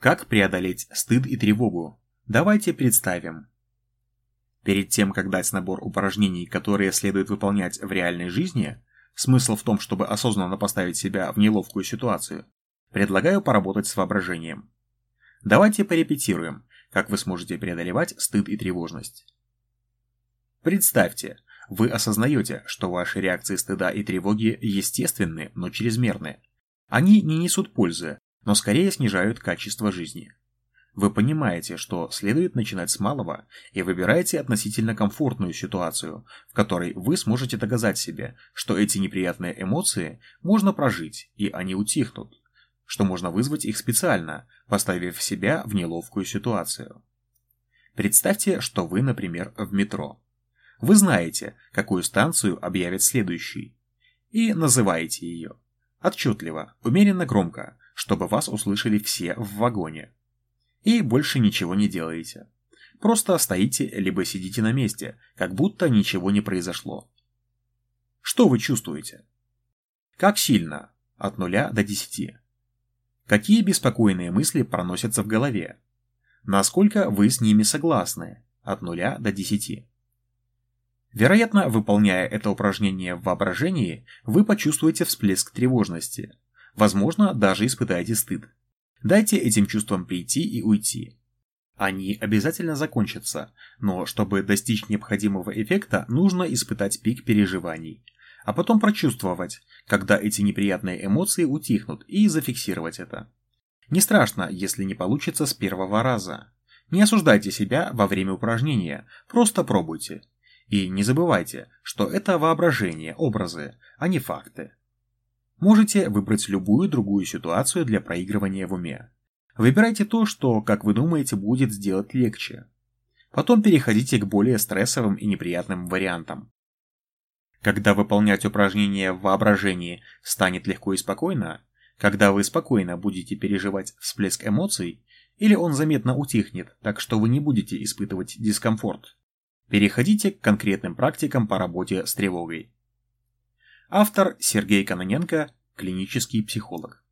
Как преодолеть стыд и тревогу? Давайте представим. Перед тем, как дать набор упражнений, которые следует выполнять в реальной жизни, смысл в том, чтобы осознанно поставить себя в неловкую ситуацию, предлагаю поработать с воображением. Давайте порепетируем, как вы сможете преодолевать стыд и тревожность. Представьте, вы осознаете, что ваши реакции стыда и тревоги естественны, но чрезмерны. Они не несут пользы, но скорее снижают качество жизни. Вы понимаете, что следует начинать с малого и выбираете относительно комфортную ситуацию, в которой вы сможете доказать себе, что эти неприятные эмоции можно прожить и они утихнут, что можно вызвать их специально, поставив себя в неловкую ситуацию. Представьте, что вы, например, в метро. Вы знаете, какую станцию объявят следующей, и называете ее. Отчетливо, умеренно громко, чтобы вас услышали все в вагоне. И больше ничего не делаете. Просто стоите либо сидите на месте, как будто ничего не произошло. Что вы чувствуете? Как сильно? От нуля до десяти. Какие беспокойные мысли проносятся в голове? Насколько вы с ними согласны? От нуля до десяти. Вероятно, выполняя это упражнение в воображении, вы почувствуете всплеск тревожности, Возможно, даже испытаете стыд. Дайте этим чувствам прийти и уйти. Они обязательно закончатся, но чтобы достичь необходимого эффекта, нужно испытать пик переживаний, а потом прочувствовать, когда эти неприятные эмоции утихнут, и зафиксировать это. Не страшно, если не получится с первого раза. Не осуждайте себя во время упражнения, просто пробуйте. И не забывайте, что это воображение, образы, а не факты. Можете выбрать любую другую ситуацию для проигрывания в уме. Выбирайте то, что, как вы думаете, будет сделать легче. Потом переходите к более стрессовым и неприятным вариантам. Когда выполнять упражнения в воображении станет легко и спокойно, когда вы спокойно будете переживать всплеск эмоций, или он заметно утихнет, так что вы не будете испытывать дискомфорт, переходите к конкретным практикам по работе с тревогой. Автор Сергей Кононенко, клинический психолог.